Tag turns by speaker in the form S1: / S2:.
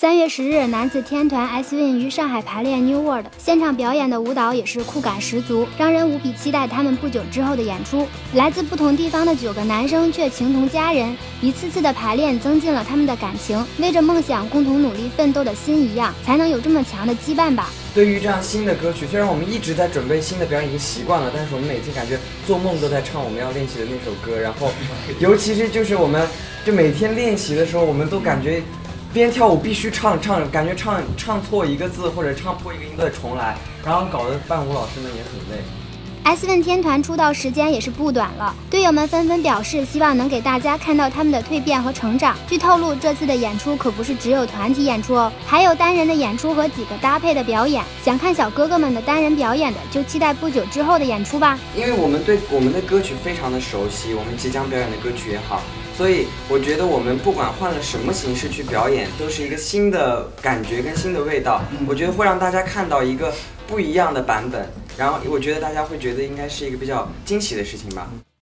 S1: 三月十日，男子天团 S Win 于上海排练 New World，现场表演的舞蹈也是酷感十足，让人无比期待他们不久之后的演出。来自不同地方的九个男生却情同家人，一次次的排练增进了他们的感情，为着梦想共同努力奋斗的心一样，才能有这么强的羁绊吧。
S2: 对于这样新的歌曲，虽然我们一直在准备新的表演，已经习惯了，但是我们每次感觉做梦都在唱我们要练习的那首歌，然后，尤其是就是我们就每天练习的时候，我们都感觉。边跳舞必须唱唱，感觉唱唱错一个字或者唱破一个音都得重来，然后搞得伴舞老师们也很累。
S1: S 问天团出道时间也是不短了，队友们纷纷表示希望能给大家看到他们的蜕变和成长。据透露，这次的演出可不是只有团体演出哦，还有单人的演出和几个搭配的表演。想看小哥哥们的单人表演的，就期待不久之后的演出吧。
S2: 因为我们对我们的歌曲非常的熟悉，我们即将表演的歌曲也好。所以我觉得我们不管换了什么形式去表演，都是一个新的感觉跟新的味道。我觉得会让大家看到一个不一样的版本，然后我觉得大家会觉得应该是一个比较惊喜的事情吧。